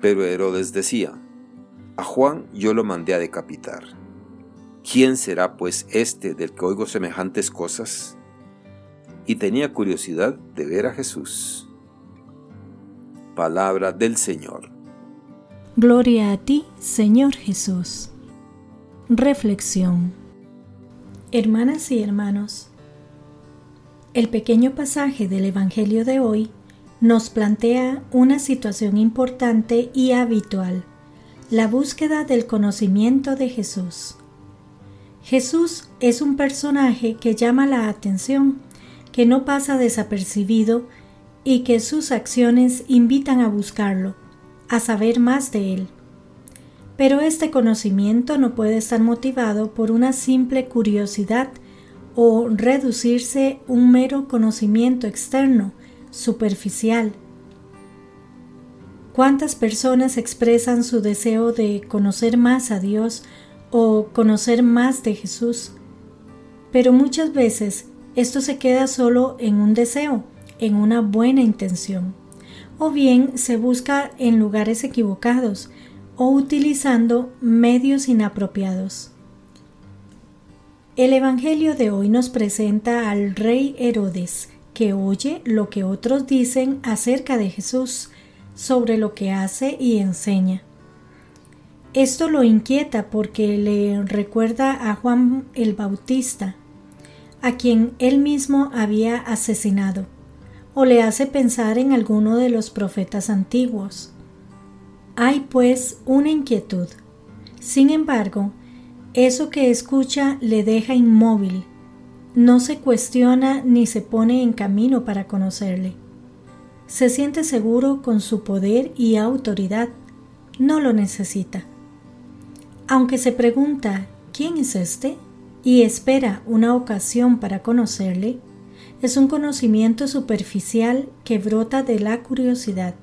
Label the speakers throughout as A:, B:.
A: Pero Herodes decía, a Juan yo lo mandé a decapitar. ¿Quién será pues este del que oigo semejantes cosas? Y tenía curiosidad de ver a Jesús. Palabra del Señor.
B: Gloria a ti, Señor Jesús. Reflexión. Hermanas y hermanos, el pequeño pasaje del Evangelio de hoy nos plantea una situación importante y habitual, la búsqueda del conocimiento de Jesús. Jesús es un personaje que llama la atención, que no pasa desapercibido y que sus acciones invitan a buscarlo, a saber más de él. Pero este conocimiento no puede estar motivado por una simple curiosidad o reducirse un mero conocimiento externo, superficial. ¿Cuántas personas expresan su deseo de conocer más a Dios o conocer más de Jesús? Pero muchas veces esto se queda solo en un deseo, en una buena intención, o bien se busca en lugares equivocados o utilizando medios inapropiados. El Evangelio de hoy nos presenta al rey Herodes, que oye lo que otros dicen acerca de Jesús, sobre lo que hace y enseña. Esto lo inquieta porque le recuerda a Juan el Bautista, a quien él mismo había asesinado, o le hace pensar en alguno de los profetas antiguos. Hay pues una inquietud. Sin embargo, eso que escucha le deja inmóvil no se cuestiona ni se pone en camino para conocerle. Se siente seguro con su poder y autoridad. No lo necesita. Aunque se pregunta ¿quién es este? y espera una ocasión para conocerle, es un conocimiento superficial que brota de la curiosidad.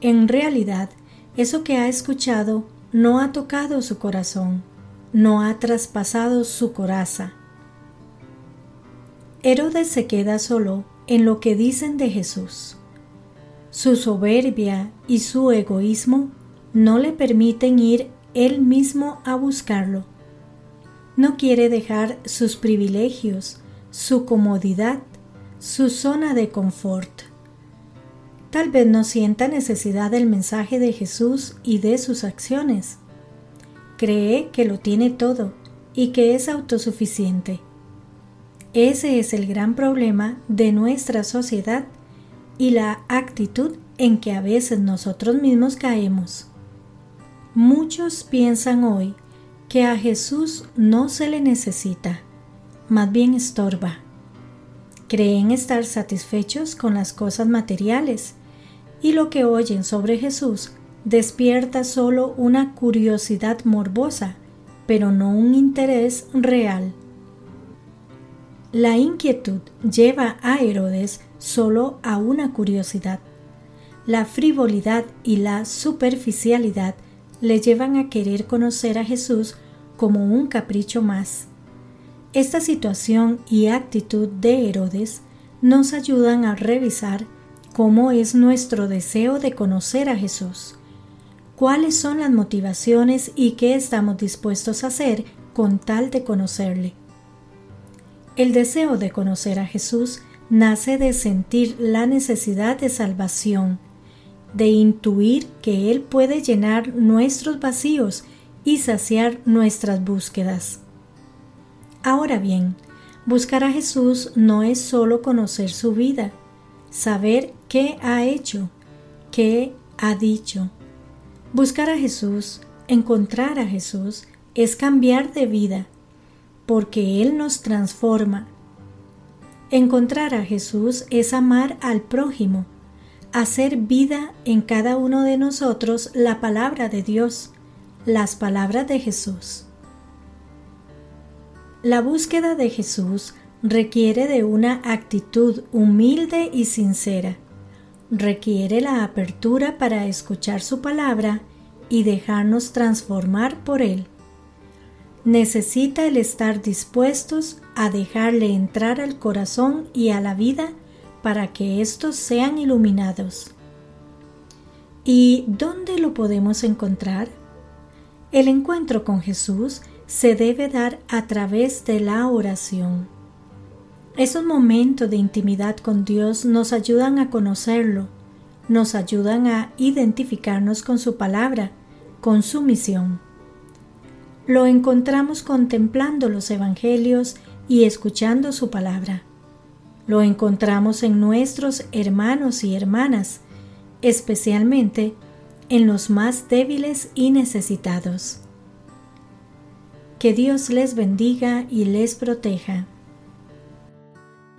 B: En realidad, eso que ha escuchado no ha tocado su corazón, no ha traspasado su coraza, Herodes se queda solo en lo que dicen de Jesús. Su soberbia y su egoísmo no le permiten ir él mismo a buscarlo. No quiere dejar sus privilegios, su comodidad, su zona de confort. Tal vez no sienta necesidad del mensaje de Jesús y de sus acciones. Cree que lo tiene todo y que es autosuficiente. Ese es el gran problema de nuestra sociedad y la actitud en que a veces nosotros mismos caemos. Muchos piensan hoy que a Jesús no se le necesita, más bien estorba. Creen estar satisfechos con las cosas materiales y lo que oyen sobre Jesús despierta solo una curiosidad morbosa, pero no un interés real. La inquietud lleva a Herodes solo a una curiosidad. La frivolidad y la superficialidad le llevan a querer conocer a Jesús como un capricho más. Esta situación y actitud de Herodes nos ayudan a revisar cómo es nuestro deseo de conocer a Jesús, cuáles son las motivaciones y qué estamos dispuestos a hacer con tal de conocerle. El deseo de conocer a Jesús nace de sentir la necesidad de salvación, de intuir que Él puede llenar nuestros vacíos y saciar nuestras búsquedas. Ahora bien, buscar a Jesús no es solo conocer su vida, saber qué ha hecho, qué ha dicho. Buscar a Jesús, encontrar a Jesús, es cambiar de vida, porque Él nos transforma. Encontrar a Jesús es amar al prójimo, hacer vida en cada uno de nosotros la palabra de Dios, las palabras de Jesús. La búsqueda de Jesús requiere de una actitud humilde y sincera. Requiere la apertura para escuchar su palabra y dejarnos transformar por él. Necesita el estar dispuestos a dejarle entrar al corazón y a la vida para que éstos sean iluminados. ¿Y dónde lo podemos encontrar? El encuentro con Jesús se debe dar a través de la oración. Esos momentos de intimidad con Dios nos ayudan a conocerlo, nos ayudan a identificarnos con su palabra, con su misión. Lo encontramos contemplando los evangelios y escuchando su palabra. Lo encontramos en nuestros hermanos y hermanas, especialmente en los más débiles y necesitados. Que Dios les bendiga y les proteja.